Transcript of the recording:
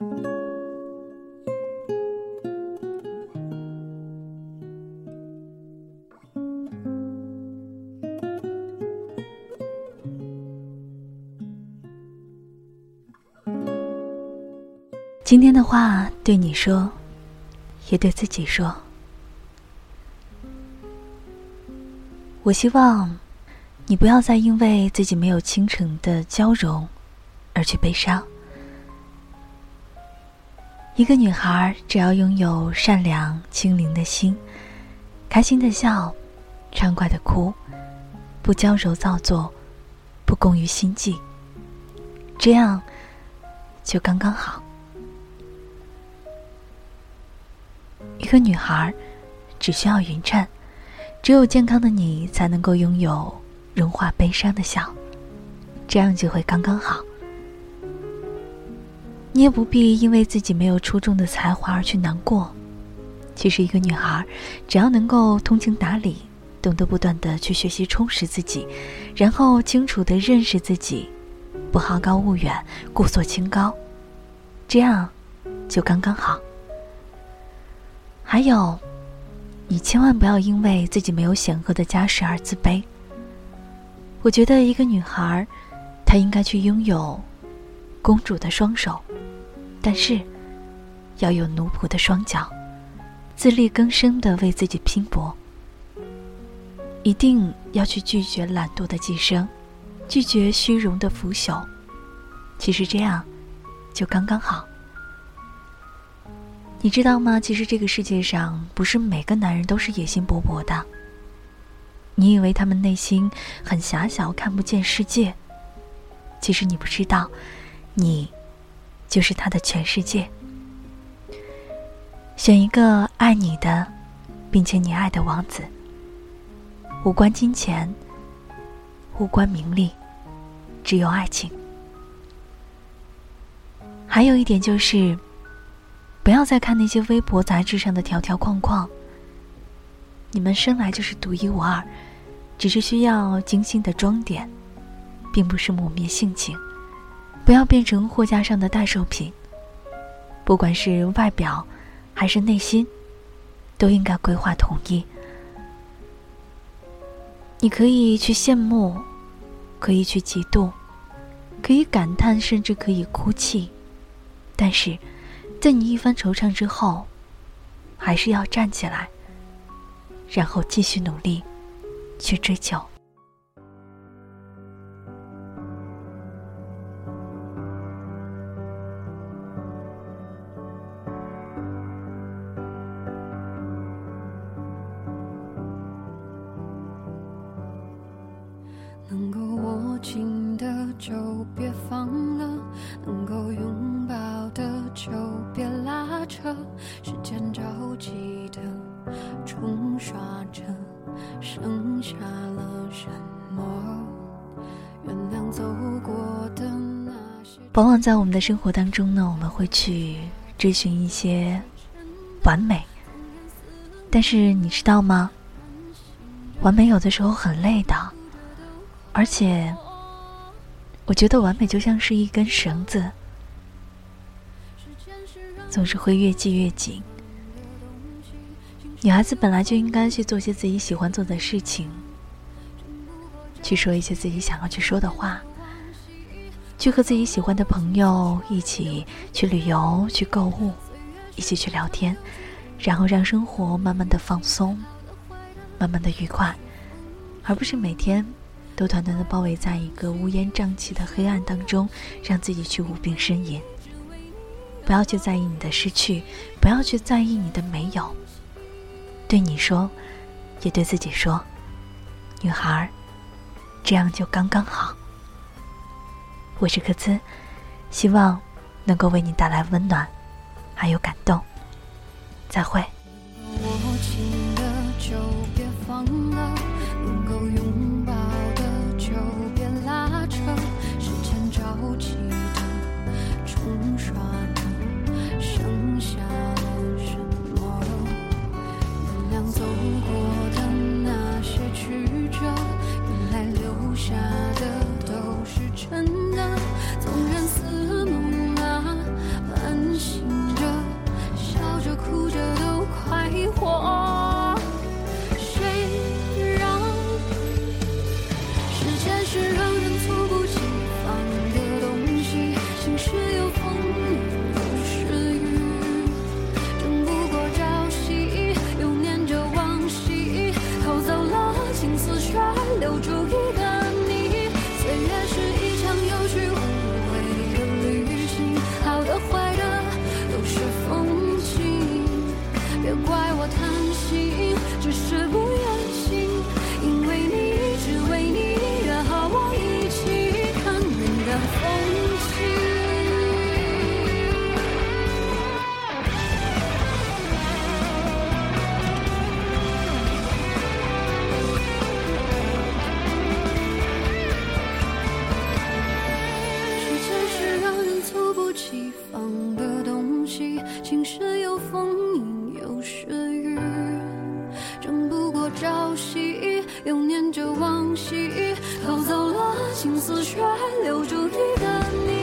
今天的话对你说，也对自己说。我希望你不要再因为自己没有倾城的交融而去悲伤。一个女孩只要拥有善良清灵的心，开心的笑，畅快的哭，不娇柔造作，不攻于心计，这样就刚刚好。一个女孩只需要匀称，只有健康的你才能够拥有融化悲伤的笑，这样就会刚刚好。你也不必因为自己没有出众的才华而去难过。其实，一个女孩只要能够通情达理，懂得不断的去学习充实自己，然后清楚的认识自己，不好高骛远，故作清高，这样就刚刚好。还有，你千万不要因为自己没有显赫的家世而自卑。我觉得一个女孩，她应该去拥有公主的双手，但是要有奴仆的双脚，自力更生的为自己拼搏。一定要去拒绝懒惰的寄生，拒绝虚荣的腐朽。其实这样，就刚刚好。你知道吗？其实这个世界上不是每个男人都是野心勃勃的。你以为他们内心很狭小，看不见世界。其实你不知道，你就是他的全世界。选一个爱你的，并且你爱的王子。无关金钱，无关名利，只有爱情。还有一点就是。不要再看那些微博杂志上的条条框框。你们生来就是独一无二，只是需要精心的装点，并不是磨灭性情。不要变成货架上的待售品。不管是外表，还是内心，都应该规划统一。你可以去羡慕，可以去嫉妒，可以感叹，甚至可以哭泣，但是。在你一番惆怅之后，还是要站起来，然后继续努力，去追求。车。时间着急的冲刷着，剩下了什么？原谅走过的那些。往往在我们的生活当中呢，我们会去追寻一些完美，但是你知道吗？完美有的时候很累的。而且，我觉得完美就像是一根绳子，总是会越系越紧。女孩子本来就应该去做些自己喜欢做的事情，去说一些自己想要去说的话，去和自己喜欢的朋友一起去旅游、去购物，一起去聊天，然后让生活慢慢的放松，慢慢的愉快，而不是每天。都团团的包围在一个乌烟瘴气的黑暗当中，让自己去无病呻吟。不要去在意你的失去，不要去在意你的没有。对你说，也对自己说，女孩，这样就刚刚好。我是柯兹，希望能够为你带来温暖，还有感动。再会。又念着往昔，偷走了青丝，却留住一个你。